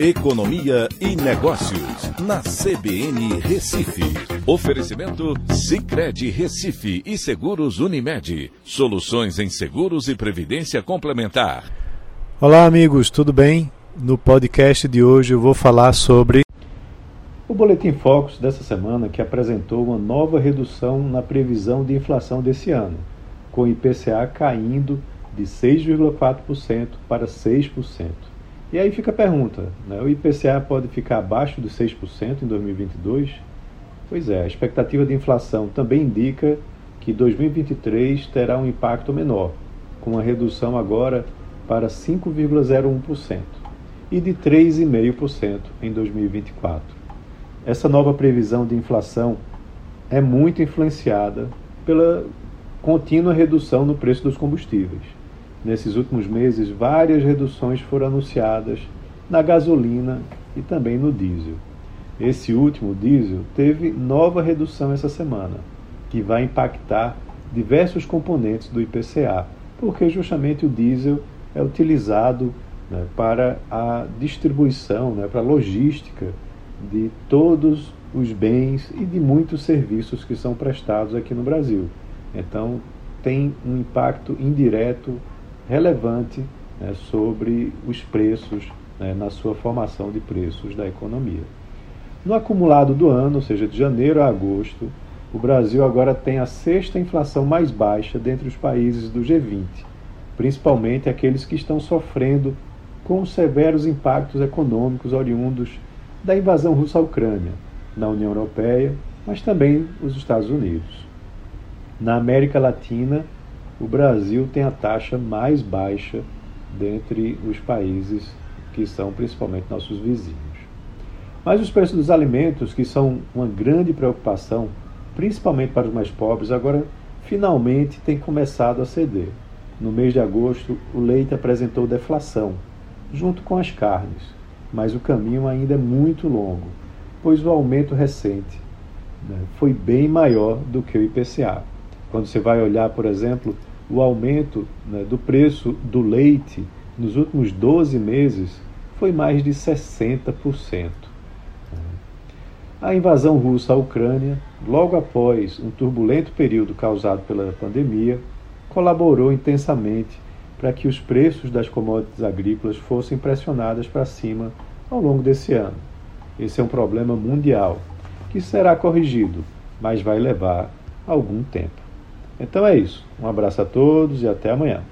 Economia e Negócios, na CBN Recife. Oferecimento Cicred Recife e Seguros Unimed. Soluções em seguros e previdência complementar. Olá, amigos, tudo bem? No podcast de hoje eu vou falar sobre o Boletim Focus dessa semana que apresentou uma nova redução na previsão de inflação desse ano, com o IPCA caindo de 6,4% para 6%. E aí fica a pergunta: né? o IPCA pode ficar abaixo de 6% em 2022? Pois é, a expectativa de inflação também indica que 2023 terá um impacto menor, com uma redução agora para 5,01% e de 3,5% em 2024. Essa nova previsão de inflação é muito influenciada pela contínua redução no preço dos combustíveis. Nesses últimos meses, várias reduções foram anunciadas na gasolina e também no diesel. Esse último, diesel, teve nova redução essa semana, que vai impactar diversos componentes do IPCA, porque justamente o diesel é utilizado né, para a distribuição, né, para a logística de todos os bens e de muitos serviços que são prestados aqui no Brasil. Então, tem um impacto indireto relevante né, sobre os preços, né, na sua formação de preços da economia. No acumulado do ano, ou seja, de janeiro a agosto, o Brasil agora tem a sexta inflação mais baixa dentre os países do G20, principalmente aqueles que estão sofrendo com severos impactos econômicos oriundos da invasão russa à Ucrânia, na União Europeia, mas também os Estados Unidos. Na América Latina, o Brasil tem a taxa mais baixa dentre os países que são principalmente nossos vizinhos. Mas os preços dos alimentos, que são uma grande preocupação, principalmente para os mais pobres, agora finalmente têm começado a ceder. No mês de agosto, o leite apresentou deflação, junto com as carnes, mas o caminho ainda é muito longo, pois o aumento recente né, foi bem maior do que o IPCA. Quando você vai olhar, por exemplo, o aumento né, do preço do leite nos últimos 12 meses foi mais de 60%. A invasão russa à Ucrânia, logo após um turbulento período causado pela pandemia, colaborou intensamente para que os preços das commodities agrícolas fossem pressionados para cima ao longo desse ano. Esse é um problema mundial que será corrigido, mas vai levar algum tempo. Então é isso. Um abraço a todos e até amanhã.